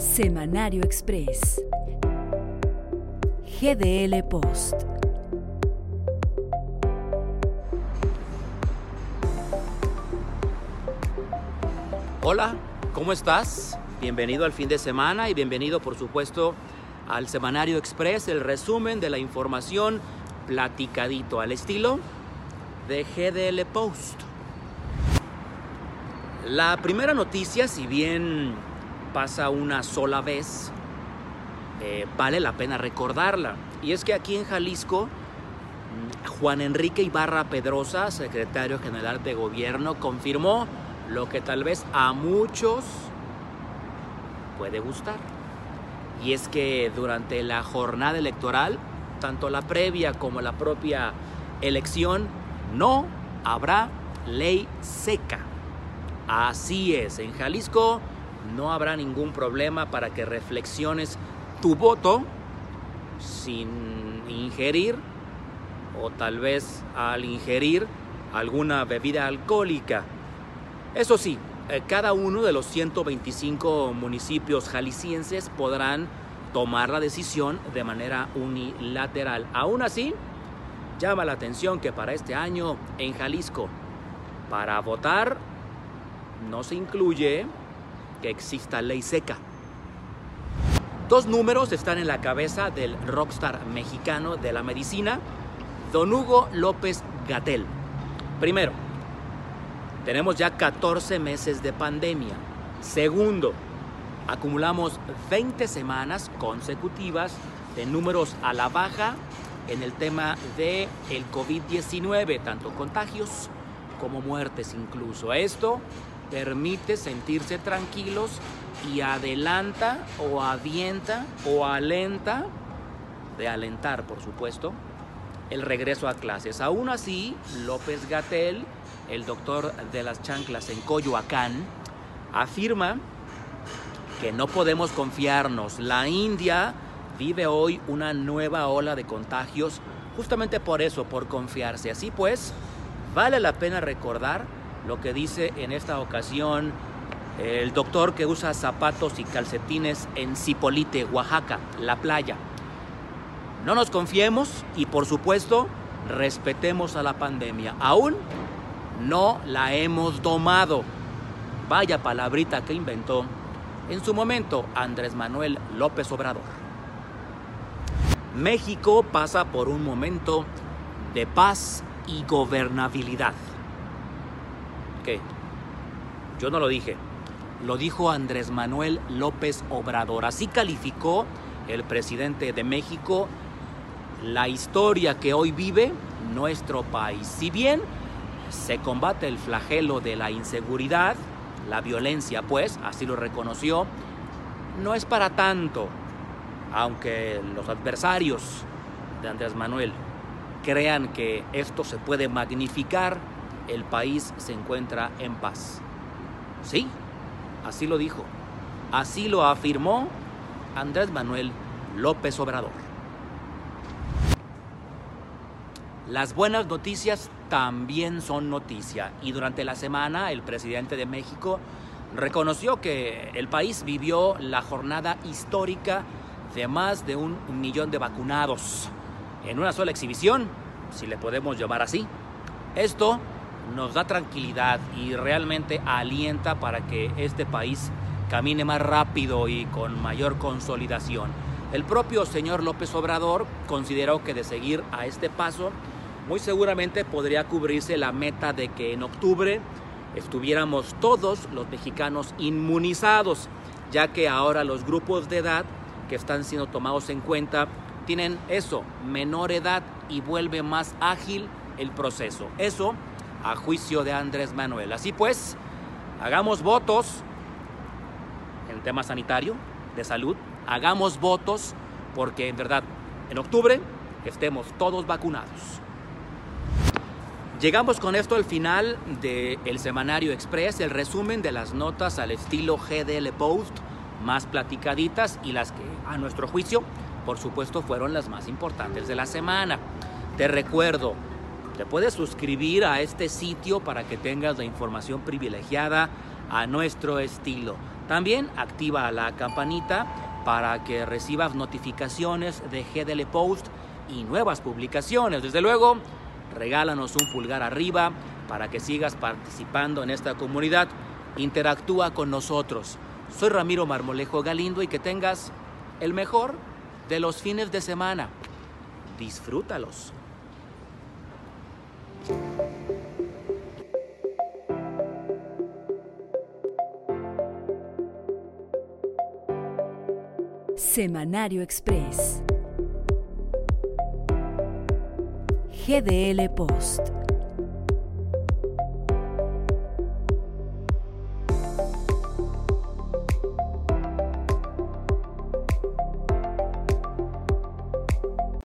Semanario Express. GDL Post. Hola, ¿cómo estás? Bienvenido al fin de semana y bienvenido por supuesto al Semanario Express, el resumen de la información platicadito al estilo de GDL Post. La primera noticia, si bien pasa una sola vez, eh, vale la pena recordarla. Y es que aquí en Jalisco, Juan Enrique Ibarra Pedrosa, secretario general de gobierno, confirmó lo que tal vez a muchos puede gustar. Y es que durante la jornada electoral, tanto la previa como la propia elección, no habrá ley seca. Así es, en Jalisco no habrá ningún problema para que reflexiones tu voto sin ingerir o tal vez al ingerir alguna bebida alcohólica. Eso sí, eh, cada uno de los 125 municipios jaliscienses podrán tomar la decisión de manera unilateral. Aún así, llama la atención que para este año en Jalisco, para votar, no se incluye que exista ley seca. Dos números están en la cabeza del rockstar mexicano de la medicina, don Hugo López Gatel. Primero, tenemos ya 14 meses de pandemia. Segundo, acumulamos 20 semanas consecutivas de números a la baja en el tema de el COVID-19, tanto contagios como muertes incluso. Esto permite sentirse tranquilos y adelanta o avienta o alenta, de alentar por supuesto, el regreso a clases. Aún así, López Gatel, el doctor de las chanclas en Coyoacán, afirma que no podemos confiarnos. La India vive hoy una nueva ola de contagios justamente por eso, por confiarse. Así pues, vale la pena recordar lo que dice en esta ocasión el doctor que usa zapatos y calcetines en Cipolite, Oaxaca, la playa. No nos confiemos y por supuesto respetemos a la pandemia. Aún no la hemos domado. Vaya palabrita que inventó en su momento Andrés Manuel López Obrador. México pasa por un momento de paz y gobernabilidad. ¿Qué? Yo no lo dije. Lo dijo Andrés Manuel López Obrador. Así calificó el presidente de México la historia que hoy vive nuestro país. Si bien se combate el flagelo de la inseguridad, la violencia, pues, así lo reconoció, no es para tanto, aunque los adversarios de Andrés Manuel crean que esto se puede magnificar, el país se encuentra en paz. Sí, así lo dijo, así lo afirmó Andrés Manuel López Obrador. Las buenas noticias también son noticia y durante la semana el presidente de México reconoció que el país vivió la jornada histórica de más de un millón de vacunados en una sola exhibición, si le podemos llamar así. Esto nos da tranquilidad y realmente alienta para que este país camine más rápido y con mayor consolidación. El propio señor López Obrador consideró que de seguir a este paso, muy seguramente podría cubrirse la meta de que en octubre estuviéramos todos los mexicanos inmunizados, ya que ahora los grupos de edad que están siendo tomados en cuenta tienen eso, menor edad y vuelve más ágil el proceso. Eso a juicio de Andrés Manuel. Así pues, hagamos votos en tema sanitario, de salud, hagamos votos porque en verdad en octubre estemos todos vacunados. Llegamos con esto al final del semanario Express, el resumen de las notas al estilo GDL Post, más platicaditas y las que a nuestro juicio por supuesto, fueron las más importantes de la semana. Te recuerdo, te puedes suscribir a este sitio para que tengas la información privilegiada a nuestro estilo. También activa la campanita para que recibas notificaciones de GDL Post y nuevas publicaciones. Desde luego, regálanos un pulgar arriba para que sigas participando en esta comunidad. Interactúa con nosotros. Soy Ramiro Marmolejo Galindo y que tengas el mejor de los fines de semana. Disfrútalos. Semanario Express. GDL Post.